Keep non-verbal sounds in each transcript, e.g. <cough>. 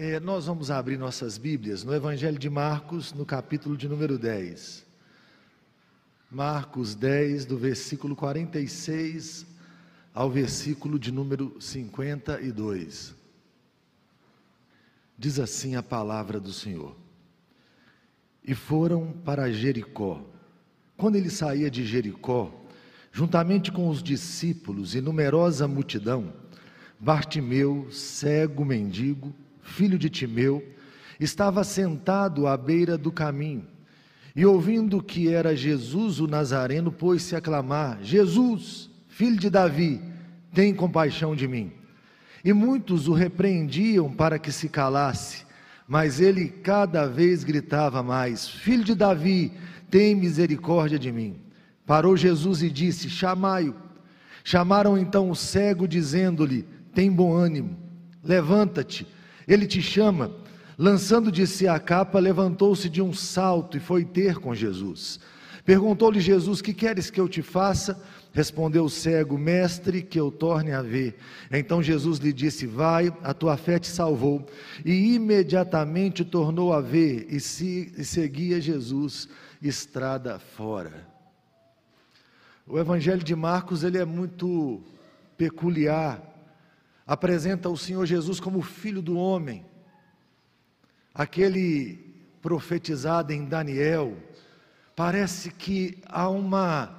É, nós vamos abrir nossas Bíblias no Evangelho de Marcos, no capítulo de número 10. Marcos 10, do versículo 46 ao versículo de número 52. Diz assim a palavra do Senhor: E foram para Jericó. Quando ele saía de Jericó, juntamente com os discípulos e numerosa multidão, Bartimeu, cego mendigo, filho de Timeu, estava sentado à beira do caminho. E ouvindo que era Jesus o Nazareno, pôs-se a clamar: Jesus, filho de Davi, tem compaixão de mim. E muitos o repreendiam para que se calasse, mas ele cada vez gritava mais: Filho de Davi, tem misericórdia de mim. Parou Jesus e disse: Chamai-o. Chamaram então o cego, dizendo-lhe: Tem bom ânimo, levanta-te ele te chama. Lançando de si a capa, levantou-se de um salto e foi ter com Jesus. Perguntou-lhe Jesus: Que queres que eu te faça? Respondeu o cego: Mestre, que eu torne a ver. Então Jesus lhe disse: Vai, a tua fé te salvou. E imediatamente tornou a ver e, se, e seguia Jesus estrada fora. O Evangelho de Marcos ele é muito peculiar apresenta o Senhor Jesus como filho do homem, aquele profetizado em Daniel. Parece que há uma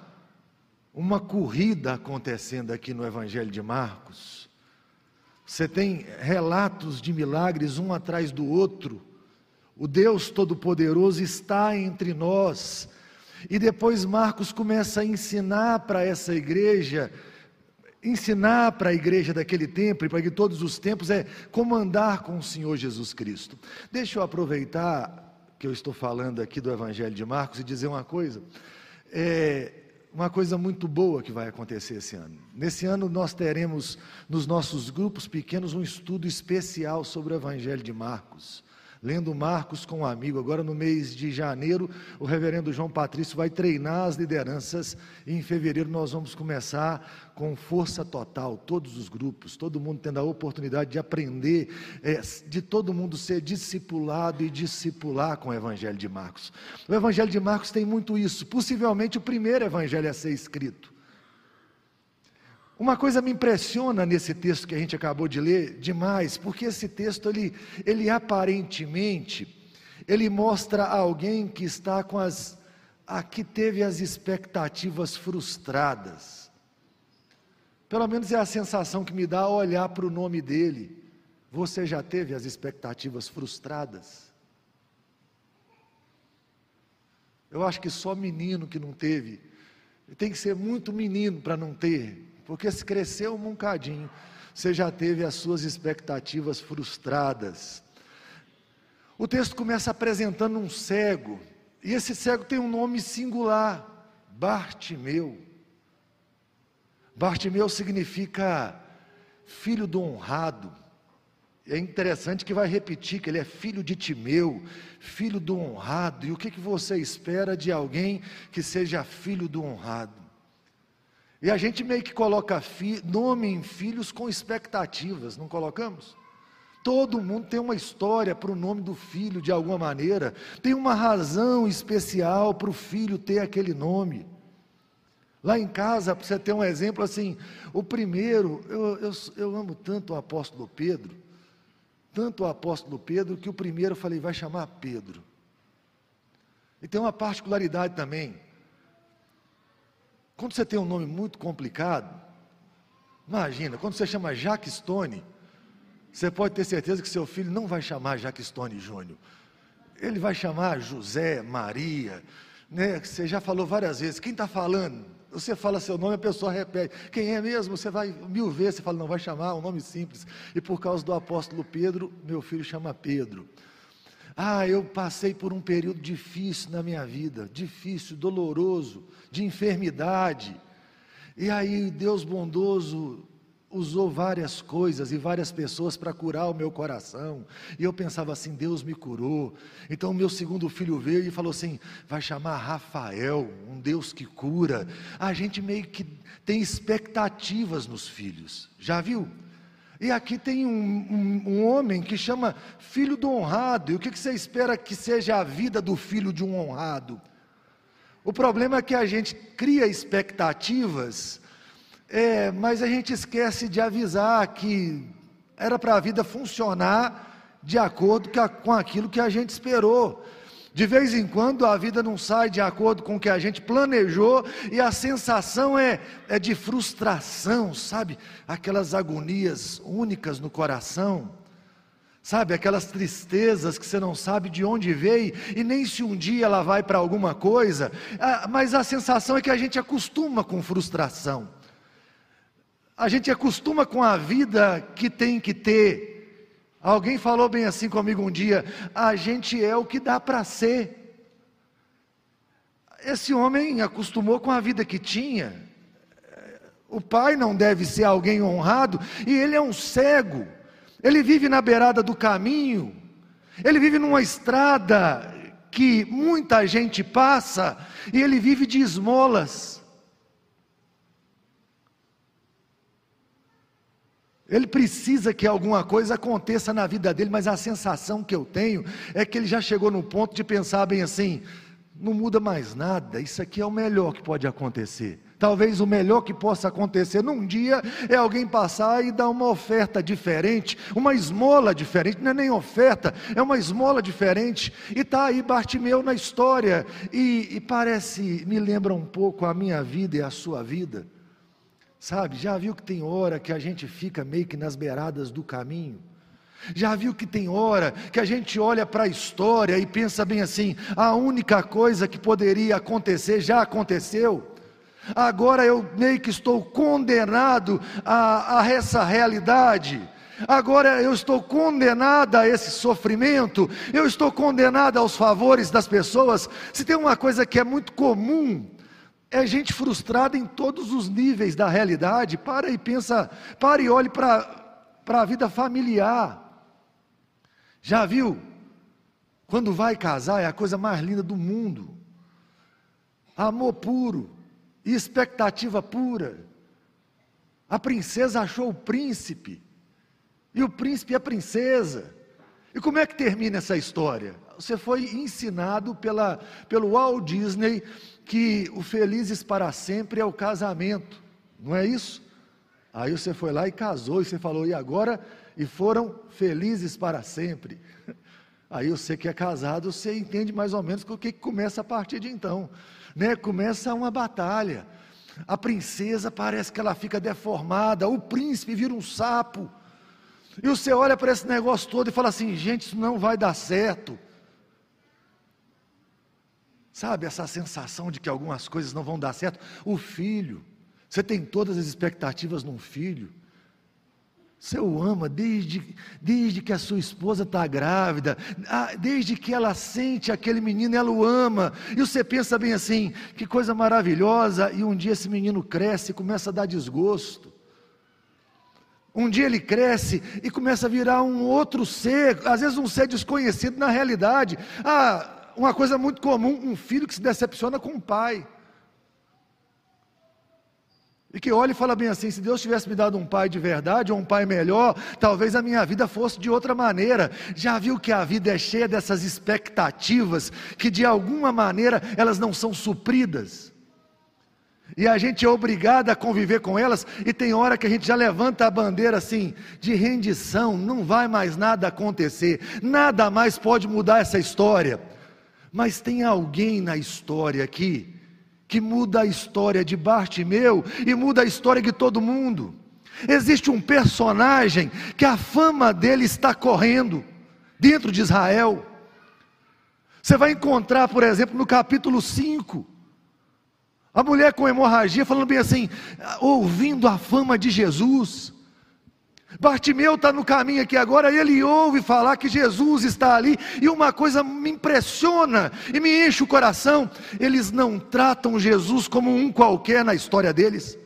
uma corrida acontecendo aqui no Evangelho de Marcos. Você tem relatos de milagres um atrás do outro. O Deus Todo-Poderoso está entre nós. E depois Marcos começa a ensinar para essa igreja ensinar para a igreja daquele tempo e para que todos os tempos é como andar com o Senhor Jesus Cristo. Deixa eu aproveitar que eu estou falando aqui do Evangelho de Marcos e dizer uma coisa. É uma coisa muito boa que vai acontecer esse ano. Nesse ano nós teremos nos nossos grupos pequenos um estudo especial sobre o Evangelho de Marcos lendo Marcos com um amigo. Agora, no mês de janeiro, o reverendo João Patrício vai treinar as lideranças e em fevereiro nós vamos começar com força total, todos os grupos, todo mundo tendo a oportunidade de aprender, é, de todo mundo ser discipulado e discipular com o Evangelho de Marcos. O Evangelho de Marcos tem muito isso, possivelmente o primeiro evangelho a ser escrito. Uma coisa me impressiona nesse texto que a gente acabou de ler demais, porque esse texto ele, ele aparentemente ele mostra alguém que está com as aqui teve as expectativas frustradas. Pelo menos é a sensação que me dá ao olhar para o nome dele. Você já teve as expectativas frustradas? Eu acho que só menino que não teve. Tem que ser muito menino para não ter. Porque se cresceu um bocadinho, você já teve as suas expectativas frustradas. O texto começa apresentando um cego, e esse cego tem um nome singular, Bartimeu. Bartimeu significa filho do honrado. É interessante que vai repetir que ele é filho de Timeu, filho do honrado. E o que, que você espera de alguém que seja filho do honrado? E a gente meio que coloca nome em filhos com expectativas, não colocamos? Todo mundo tem uma história para o nome do filho de alguma maneira, tem uma razão especial para o filho ter aquele nome. Lá em casa, para você ter um exemplo assim, o primeiro, eu, eu, eu amo tanto o apóstolo Pedro, tanto o apóstolo Pedro, que o primeiro eu falei, vai chamar Pedro. E tem uma particularidade também, quando você tem um nome muito complicado, imagina, quando você chama Jacques Stone, você pode ter certeza que seu filho não vai chamar Jacques Stone Júnior. Ele vai chamar José, Maria, né? Você já falou várias vezes. Quem está falando? Você fala seu nome, a pessoa repete. Quem é mesmo? Você vai mil vezes, você fala, não, vai chamar um nome simples. E por causa do apóstolo Pedro, meu filho chama Pedro. Ah, eu passei por um período difícil na minha vida, difícil, doloroso, de enfermidade. E aí Deus bondoso usou várias coisas e várias pessoas para curar o meu coração. E eu pensava assim: Deus me curou. Então, meu segundo filho veio e falou assim: vai chamar Rafael, um Deus que cura. A gente meio que tem expectativas nos filhos. Já viu? E aqui tem um, um, um, homem que chama filho do honrado. E o que, que você espera que seja a vida do filho de um honrado? O problema é que a gente cria expectativas, é, mas a gente esquece de avisar que era para a vida funcionar de acordo com aquilo que a gente esperou. De vez em quando a vida não sai de acordo com o que a gente planejou e a sensação é, é de frustração, sabe? Aquelas agonias únicas no coração, sabe? Aquelas tristezas que você não sabe de onde veio e nem se um dia ela vai para alguma coisa, mas a sensação é que a gente acostuma com frustração, a gente acostuma com a vida que tem que ter Alguém falou bem assim comigo um dia: a gente é o que dá para ser. Esse homem acostumou com a vida que tinha. O pai não deve ser alguém honrado, e ele é um cego. Ele vive na beirada do caminho, ele vive numa estrada que muita gente passa, e ele vive de esmolas. Ele precisa que alguma coisa aconteça na vida dele, mas a sensação que eu tenho é que ele já chegou no ponto de pensar bem assim: não muda mais nada, isso aqui é o melhor que pode acontecer. Talvez o melhor que possa acontecer num dia é alguém passar e dar uma oferta diferente, uma esmola diferente, não é nem oferta, é uma esmola diferente. E está aí Bartimeu na história, e, e parece, me lembra um pouco a minha vida e a sua vida. Sabe, já viu que tem hora que a gente fica meio que nas beiradas do caminho? Já viu que tem hora que a gente olha para a história e pensa bem assim: a única coisa que poderia acontecer já aconteceu. Agora eu meio que estou condenado a, a essa realidade. Agora eu estou condenada a esse sofrimento, eu estou condenada aos favores das pessoas. Se tem uma coisa que é muito comum é gente frustrada em todos os níveis da realidade. Para e pensa, para e olhe para a vida familiar. Já viu? Quando vai casar é a coisa mais linda do mundo. Amor puro, expectativa pura. A princesa achou o príncipe, e o príncipe é a princesa. E como é que termina essa história? Você foi ensinado pela, pelo Walt Disney que o felizes para sempre é o casamento, não é isso? Aí você foi lá e casou, e você falou, e agora? E foram felizes para sempre. <laughs> Aí você que é casado, você entende mais ou menos o que começa a partir de então. Né? Começa uma batalha. A princesa parece que ela fica deformada, o príncipe vira um sapo. E você olha para esse negócio todo e fala assim: gente, isso não vai dar certo. Sabe essa sensação de que algumas coisas não vão dar certo? O filho, você tem todas as expectativas num filho. Você o ama desde, desde que a sua esposa está grávida, desde que ela sente aquele menino, ela o ama. E você pensa bem assim: que coisa maravilhosa. E um dia esse menino cresce e começa a dar desgosto. Um dia ele cresce e começa a virar um outro ser, às vezes um ser desconhecido na realidade. Ah, uma coisa muito comum, um filho que se decepciona com o pai. E que olha e fala bem assim: se Deus tivesse me dado um pai de verdade, ou um pai melhor, talvez a minha vida fosse de outra maneira. Já viu que a vida é cheia dessas expectativas, que de alguma maneira elas não são supridas. E a gente é obrigado a conviver com elas, e tem hora que a gente já levanta a bandeira assim, de rendição, não vai mais nada acontecer, nada mais pode mudar essa história. Mas tem alguém na história aqui que muda a história de Bartimeu e muda a história de todo mundo. Existe um personagem que a fama dele está correndo dentro de Israel. Você vai encontrar, por exemplo, no capítulo 5, a mulher com hemorragia falando bem assim, ouvindo a fama de Jesus. Bartimeu está no caminho aqui agora, e ele ouve falar que Jesus está ali, e uma coisa me impressiona e me enche o coração: eles não tratam Jesus como um qualquer na história deles.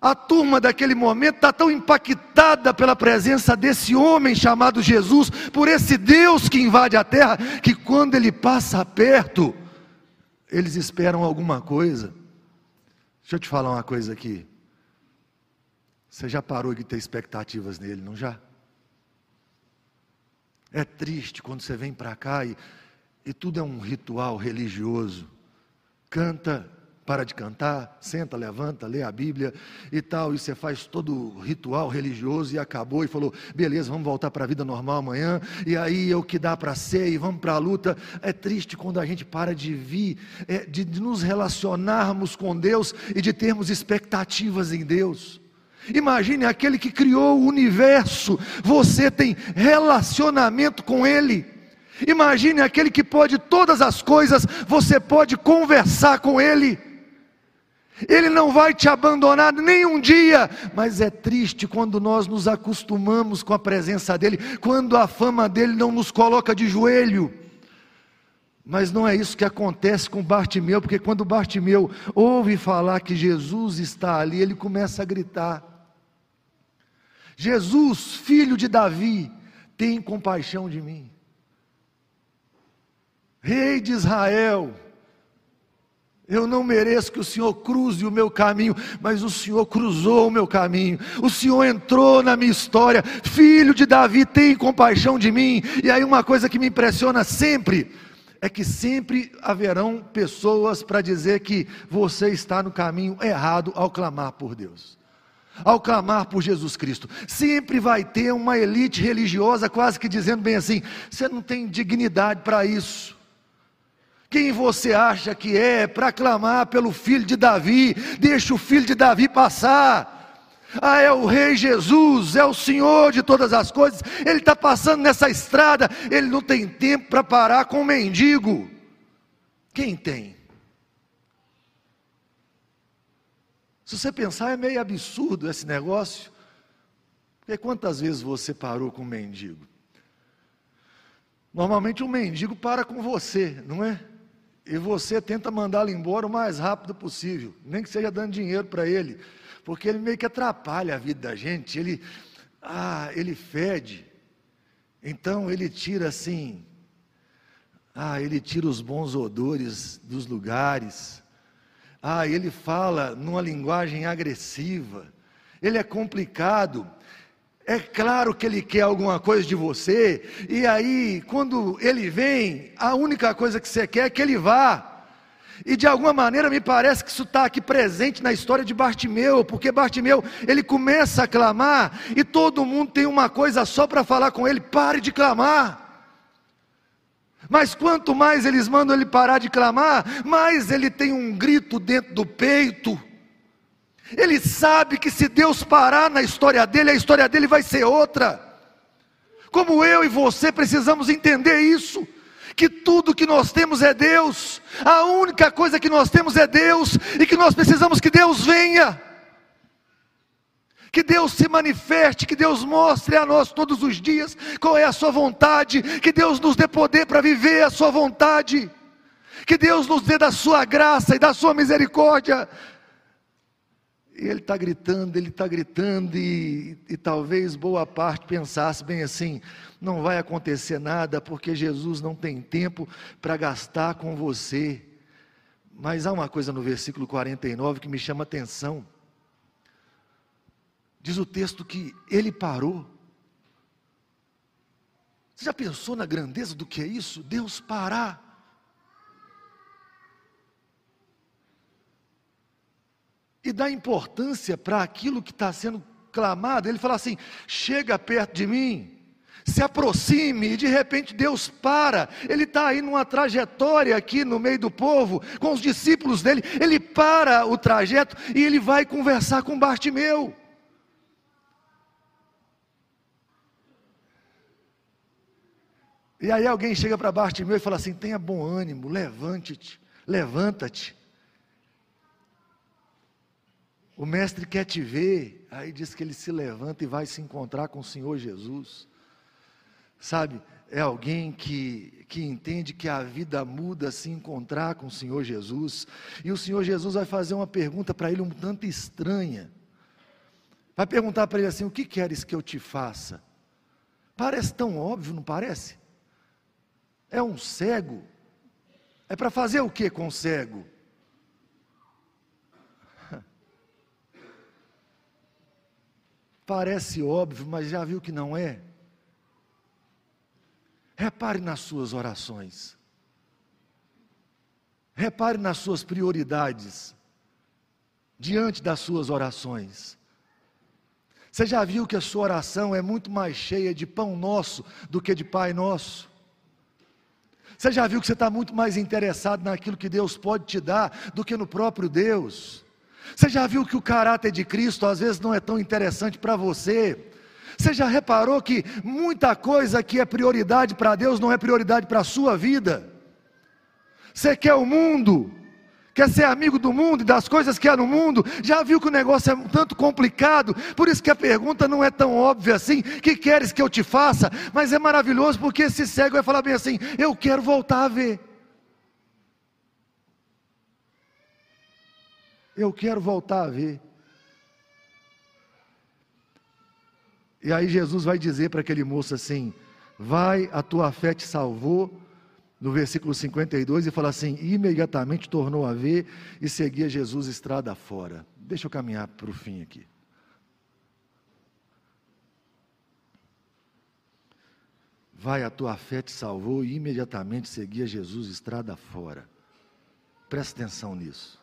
A turma daquele momento está tão impactada pela presença desse homem chamado Jesus, por esse Deus que invade a terra, que quando ele passa perto, eles esperam alguma coisa. Deixa eu te falar uma coisa aqui. Você já parou de ter expectativas nele, não já? É triste quando você vem para cá e, e tudo é um ritual religioso. Canta, para de cantar, senta, levanta, lê a Bíblia e tal, e você faz todo o ritual religioso e acabou e falou: beleza, vamos voltar para a vida normal amanhã, e aí é o que dá para ser, e vamos para a luta. É triste quando a gente para de vir, é, de, de nos relacionarmos com Deus e de termos expectativas em Deus. Imagine aquele que criou o universo, você tem relacionamento com Ele. Imagine aquele que pode todas as coisas, você pode conversar com Ele. Ele não vai te abandonar nem um dia, mas é triste quando nós nos acostumamos com a presença dEle, quando a fama dEle não nos coloca de joelho. Mas não é isso que acontece com Bartimeu, porque quando Bartimeu ouve falar que Jesus está ali, ele começa a gritar: Jesus, filho de Davi, tem compaixão de mim. Rei de Israel, eu não mereço que o Senhor cruze o meu caminho, mas o Senhor cruzou o meu caminho. O Senhor entrou na minha história. Filho de Davi, tem compaixão de mim. E aí, uma coisa que me impressiona sempre é que sempre haverão pessoas para dizer que você está no caminho errado ao clamar por Deus. Ao clamar por Jesus Cristo, sempre vai ter uma elite religiosa quase que dizendo bem assim: você não tem dignidade para isso. Quem você acha que é para clamar pelo filho de Davi? Deixa o filho de Davi passar. Ah, é o Rei Jesus, é o Senhor de todas as coisas. Ele está passando nessa estrada, ele não tem tempo para parar com o mendigo. Quem tem? Se você pensar, é meio absurdo esse negócio. Porque quantas vezes você parou com um mendigo? Normalmente um mendigo para com você, não é? E você tenta mandá-lo embora o mais rápido possível, nem que seja dando dinheiro para ele, porque ele meio que atrapalha a vida da gente, ele, ah, ele fede, então ele tira assim, ah, ele tira os bons odores dos lugares, ah, ele fala numa linguagem agressiva, ele é complicado, é claro que ele quer alguma coisa de você, e aí, quando ele vem, a única coisa que você quer é que ele vá. E de alguma maneira me parece que isso está aqui presente na história de Bartimeu, porque Bartimeu ele começa a clamar e todo mundo tem uma coisa só para falar com ele: pare de clamar. Mas quanto mais eles mandam ele parar de clamar, mais ele tem um grito dentro do peito. Ele sabe que se Deus parar na história dele, a história dele vai ser outra. Como eu e você precisamos entender isso que tudo que nós temos é Deus, a única coisa que nós temos é Deus, e que nós precisamos que Deus venha, que Deus se manifeste, que Deus mostre a nós todos os dias qual é a Sua vontade, que Deus nos dê poder para viver a Sua vontade, que Deus nos dê da Sua graça e da Sua misericórdia, e ele está gritando, ele está gritando, e, e, talvez boa parte pensasse bem assim: não vai acontecer nada, porque Jesus não tem tempo para gastar com você. Mas há uma coisa no versículo 49 que me chama atenção. Diz o texto que ele parou. Você já pensou na grandeza do que é isso? Deus parar e dá importância para aquilo que está sendo clamado. Ele fala assim: chega perto de mim, se aproxime, e de repente Deus para. Ele está aí numa trajetória aqui no meio do povo, com os discípulos dele. Ele para o trajeto e ele vai conversar com Bartimeu. E aí alguém chega para Bartimeu e fala assim: tenha bom ânimo, levante-te, levanta-te. O mestre quer te ver, aí diz que ele se levanta e vai se encontrar com o Senhor Jesus. Sabe, é alguém que, que entende que a vida muda se encontrar com o Senhor Jesus. E o Senhor Jesus vai fazer uma pergunta para ele um tanto estranha. Vai perguntar para ele assim: O que queres que eu te faça? Parece tão óbvio, não parece? É um cego. É para fazer o que com o cego? Parece óbvio, mas já viu que não é? Repare nas suas orações. Repare nas suas prioridades diante das suas orações. Você já viu que a sua oração é muito mais cheia de pão nosso do que de Pai nosso? Você já viu que você está muito mais interessado naquilo que Deus pode te dar do que no próprio Deus? Você já viu que o caráter de Cristo às vezes não é tão interessante para você? Você já reparou que muita coisa que é prioridade para Deus não é prioridade para a sua vida? Você quer o mundo, quer ser amigo do mundo e das coisas que há no mundo, já viu que o negócio é um tanto complicado, por isso que a pergunta não é tão óbvia assim: que queres que eu te faça? Mas é maravilhoso porque esse cego vai falar bem assim: eu quero voltar a ver. Eu quero voltar a ver. E aí Jesus vai dizer para aquele moço assim: Vai, a tua fé te salvou. No versículo 52, e fala assim: imediatamente tornou a ver e seguia Jesus estrada fora. Deixa eu caminhar para o fim aqui. Vai, a tua fé te salvou e imediatamente seguia Jesus estrada fora. Presta atenção nisso.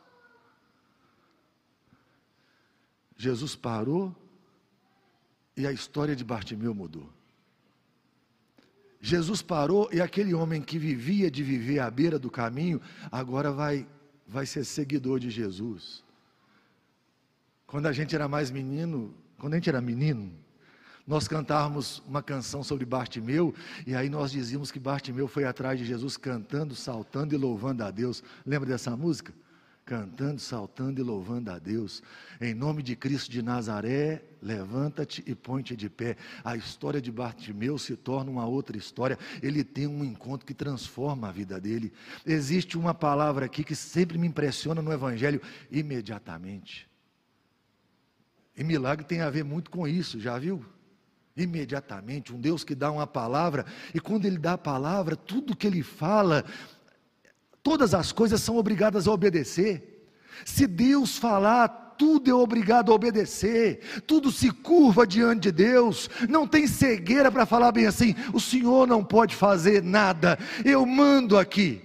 Jesus parou e a história de Bartimeu mudou. Jesus parou e aquele homem que vivia de viver à beira do caminho, agora vai, vai ser seguidor de Jesus. Quando a gente era mais menino, quando a gente era menino, nós cantávamos uma canção sobre Bartimeu, e aí nós dizíamos que Bartimeu foi atrás de Jesus cantando, saltando e louvando a Deus. Lembra dessa música? Cantando, saltando e louvando a Deus. Em nome de Cristo de Nazaré, levanta-te e põe-te de pé. A história de Bartimeu se torna uma outra história. Ele tem um encontro que transforma a vida dele. Existe uma palavra aqui que sempre me impressiona no Evangelho: imediatamente. E milagre tem a ver muito com isso, já viu? Imediatamente, um Deus que dá uma palavra, e quando Ele dá a palavra, tudo que Ele fala todas as coisas são obrigadas a obedecer. Se Deus falar, tudo é obrigado a obedecer, tudo se curva diante de Deus, não tem cegueira para falar bem assim: o Senhor não pode fazer nada, eu mando aqui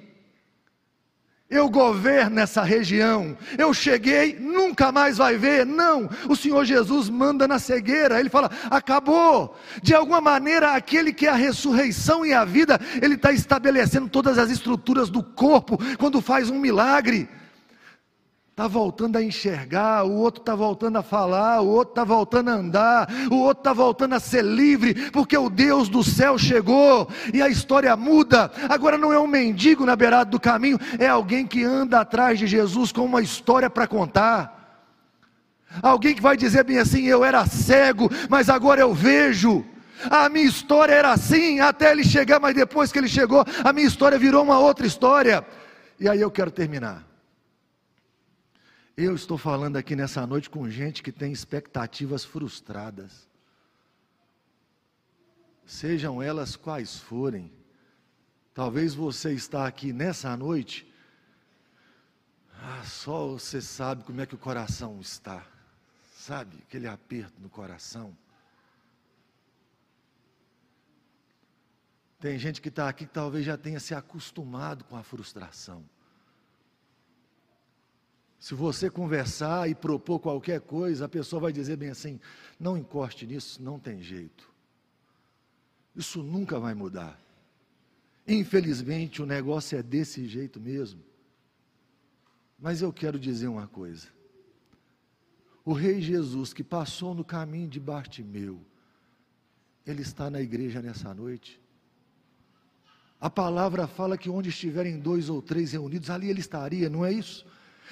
eu governo essa região, eu cheguei, nunca mais vai ver. Não, o Senhor Jesus manda na cegueira, ele fala: acabou. De alguma maneira, aquele que é a ressurreição e a vida, ele está estabelecendo todas as estruturas do corpo quando faz um milagre está voltando a enxergar, o outro está voltando a falar, o outro está voltando a andar, o outro está voltando a ser livre, porque o Deus do céu chegou e a história muda. Agora não é um mendigo na beirada do caminho, é alguém que anda atrás de Jesus com uma história para contar. Alguém que vai dizer bem assim: eu era cego, mas agora eu vejo. A minha história era assim até ele chegar, mas depois que ele chegou, a minha história virou uma outra história. E aí eu quero terminar. Eu estou falando aqui nessa noite com gente que tem expectativas frustradas. Sejam elas quais forem. Talvez você está aqui nessa noite. Ah, só você sabe como é que o coração está. Sabe? Aquele aperto no coração. Tem gente que está aqui que talvez já tenha se acostumado com a frustração. Se você conversar e propor qualquer coisa, a pessoa vai dizer bem assim: não encoste nisso, não tem jeito. Isso nunca vai mudar. Infelizmente, o negócio é desse jeito mesmo. Mas eu quero dizer uma coisa. O Rei Jesus que passou no caminho de Bartimeu, ele está na igreja nessa noite. A palavra fala que onde estiverem dois ou três reunidos, ali ele estaria, não é isso?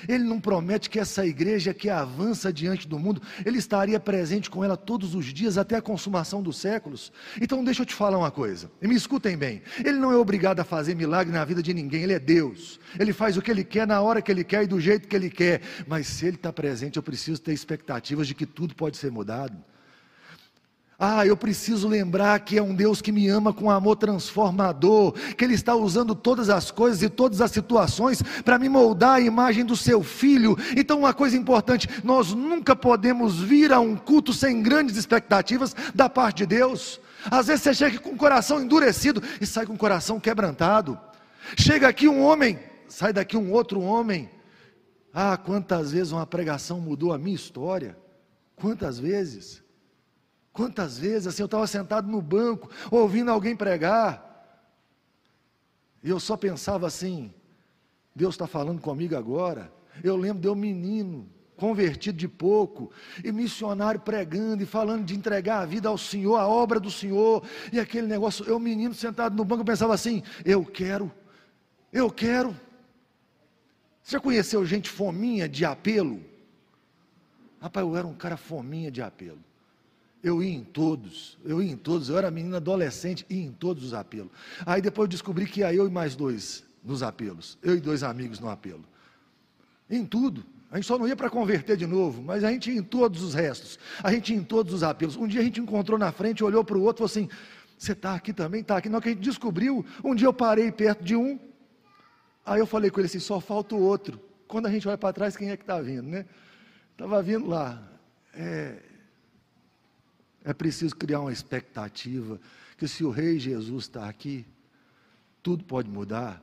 Ele não promete que essa igreja que avança diante do mundo, ele estaria presente com ela todos os dias até a consumação dos séculos. Então deixa eu te falar uma coisa, e me escutem bem: ele não é obrigado a fazer milagre na vida de ninguém, ele é Deus. Ele faz o que ele quer, na hora que ele quer e do jeito que ele quer. Mas se ele está presente, eu preciso ter expectativas de que tudo pode ser mudado. Ah, eu preciso lembrar que é um Deus que me ama com amor transformador, que Ele está usando todas as coisas e todas as situações para me moldar a imagem do Seu Filho. Então, uma coisa importante: nós nunca podemos vir a um culto sem grandes expectativas da parte de Deus. Às vezes você chega com o coração endurecido e sai com o coração quebrantado. Chega aqui um homem, sai daqui um outro homem. Ah, quantas vezes uma pregação mudou a minha história? Quantas vezes? Quantas vezes assim eu estava sentado no banco, ouvindo alguém pregar, e eu só pensava assim: Deus está falando comigo agora. Eu lembro de um menino, convertido de pouco, e missionário pregando e falando de entregar a vida ao Senhor, a obra do Senhor, e aquele negócio, eu menino sentado no banco, eu pensava assim: eu quero, eu quero. Você já conheceu gente fominha de apelo? Rapaz, eu era um cara fominha de apelo. Eu ia em todos, eu ia em todos, eu era menina adolescente, ia em todos os apelos. Aí depois eu descobri que ia eu e mais dois nos apelos, eu e dois amigos no apelo. Em tudo. A gente só não ia para converter de novo, mas a gente ia em todos os restos, a gente ia em todos os apelos. Um dia a gente encontrou na frente, olhou para o outro e falou assim: Você está aqui também? Está aqui. Hora que a gente descobriu, um dia eu parei perto de um, aí eu falei com ele assim: Só falta o outro. Quando a gente olha para trás, quem é que está vindo, né? Estava vindo lá. É, é preciso criar uma expectativa que se o Rei Jesus está aqui, tudo pode mudar.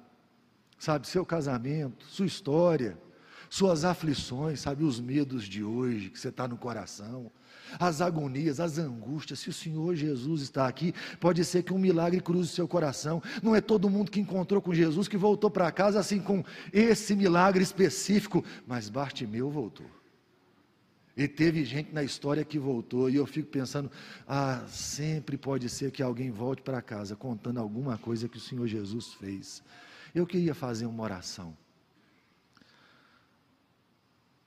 Sabe, seu casamento, sua história, suas aflições, sabe, os medos de hoje que você está no coração, as agonias, as angústias. Se o Senhor Jesus está aqui, pode ser que um milagre cruze seu coração. Não é todo mundo que encontrou com Jesus que voltou para casa assim com esse milagre específico, mas Bartimeu voltou. E teve gente na história que voltou, e eu fico pensando: ah, sempre pode ser que alguém volte para casa contando alguma coisa que o Senhor Jesus fez. Eu queria fazer uma oração.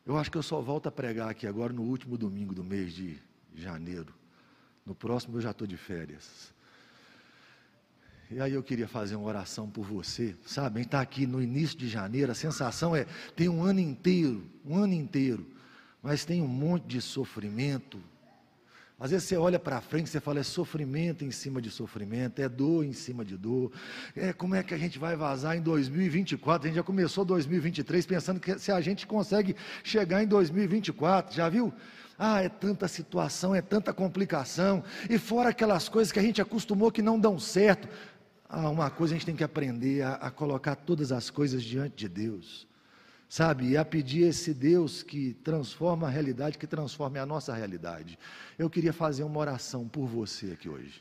Eu acho que eu só volto a pregar aqui agora no último domingo do mês de janeiro. No próximo eu já estou de férias. E aí eu queria fazer uma oração por você, sabe? Está aqui no início de janeiro, a sensação é tem um ano inteiro, um ano inteiro mas tem um monte de sofrimento. Às vezes você olha para frente e você fala, é sofrimento em cima de sofrimento, é dor em cima de dor. É, como é que a gente vai vazar em 2024? A gente já começou 2023 pensando que se a gente consegue chegar em 2024, já viu? Ah, é tanta situação, é tanta complicação, e fora aquelas coisas que a gente acostumou que não dão certo. Ah, uma coisa a gente tem que aprender a, a colocar todas as coisas diante de Deus sabe? E a pedir esse Deus que transforma a realidade, que transforme a nossa realidade. Eu queria fazer uma oração por você aqui hoje.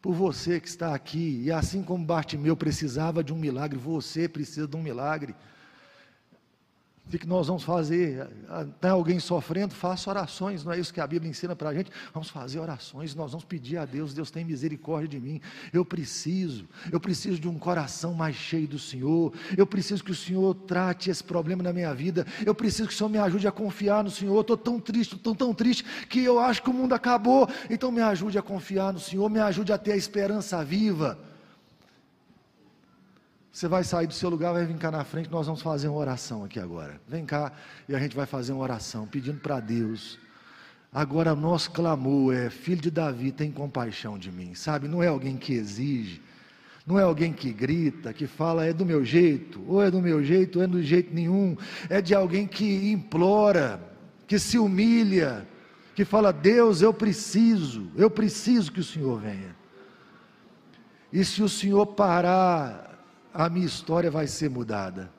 Por você que está aqui, e assim como Bartimeu precisava de um milagre, você precisa de um milagre. O que nós vamos fazer? Tem alguém sofrendo? Faça orações, não é isso que a Bíblia ensina para a gente? Vamos fazer orações, nós vamos pedir a Deus, Deus tem misericórdia de mim. Eu preciso, eu preciso de um coração mais cheio do Senhor. Eu preciso que o Senhor trate esse problema na minha vida. Eu preciso que o Senhor me ajude a confiar no Senhor. Estou tão triste, estou tão triste que eu acho que o mundo acabou. Então me ajude a confiar no Senhor, me ajude a ter a esperança viva. Você vai sair do seu lugar, vai vir cá na frente, nós vamos fazer uma oração aqui agora. Vem cá e a gente vai fazer uma oração pedindo para Deus. Agora, nosso clamor é: Filho de Davi, tem compaixão de mim, sabe? Não é alguém que exige, não é alguém que grita, que fala é do meu jeito, ou é do meu jeito, ou é do jeito nenhum. É de alguém que implora, que se humilha, que fala: Deus, eu preciso, eu preciso que o Senhor venha. E se o Senhor parar a minha história vai ser mudada.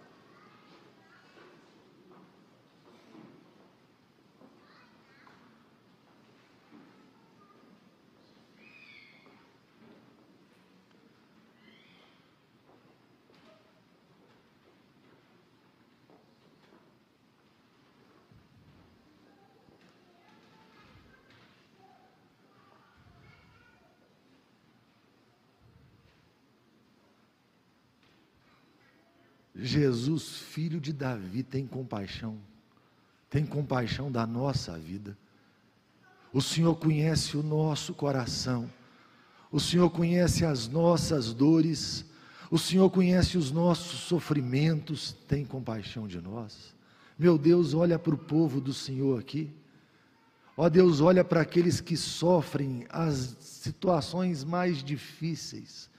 Jesus, filho de Davi, tem compaixão, tem compaixão da nossa vida. O Senhor conhece o nosso coração, o Senhor conhece as nossas dores, o Senhor conhece os nossos sofrimentos, tem compaixão de nós. Meu Deus, olha para o povo do Senhor aqui, Ó Deus, olha para aqueles que sofrem as situações mais difíceis,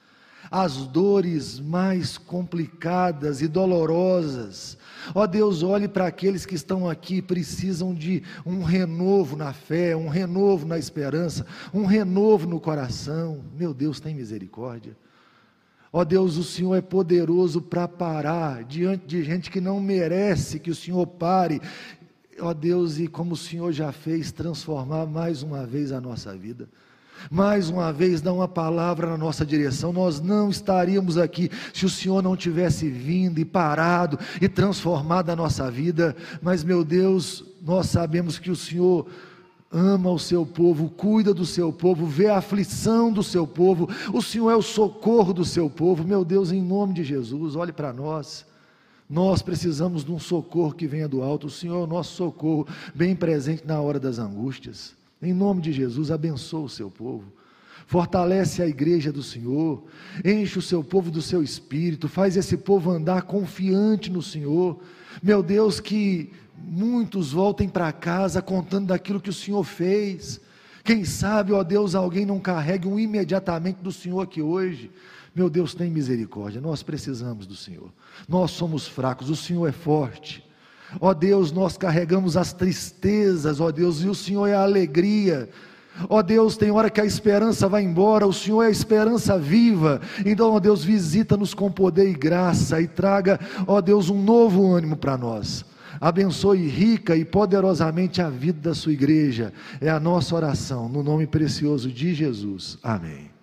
as dores mais complicadas e dolorosas. Ó Deus, olhe para aqueles que estão aqui, precisam de um renovo na fé, um renovo na esperança, um renovo no coração. Meu Deus, tem misericórdia. Ó Deus, o Senhor é poderoso para parar diante de gente que não merece que o Senhor pare. Ó Deus, e como o Senhor já fez, transformar mais uma vez a nossa vida mais uma vez dá uma palavra na nossa direção. Nós não estaríamos aqui se o Senhor não tivesse vindo e parado e transformado a nossa vida. Mas, meu Deus, nós sabemos que o Senhor ama o seu povo, cuida do seu povo, vê a aflição do seu povo. O Senhor é o socorro do seu povo. Meu Deus, em nome de Jesus, olhe para nós. Nós precisamos de um socorro que venha do alto. O Senhor é o nosso socorro, bem presente na hora das angústias. Em nome de Jesus, abençoa o seu povo. Fortalece a igreja do Senhor, enche o seu povo do seu espírito, faz esse povo andar confiante no Senhor. Meu Deus, que muitos voltem para casa contando daquilo que o Senhor fez. Quem sabe, ó Deus, alguém não carregue um imediatamente do Senhor aqui hoje. Meu Deus, tem misericórdia, nós precisamos do Senhor. Nós somos fracos, o Senhor é forte. Ó Deus, nós carregamos as tristezas, ó Deus, e o Senhor é a alegria. Ó Deus, tem hora que a esperança vai embora, o Senhor é a esperança viva. Então, ó Deus, visita-nos com poder e graça e traga, ó Deus, um novo ânimo para nós. Abençoe rica e poderosamente a vida da sua igreja. É a nossa oração, no nome precioso de Jesus. Amém.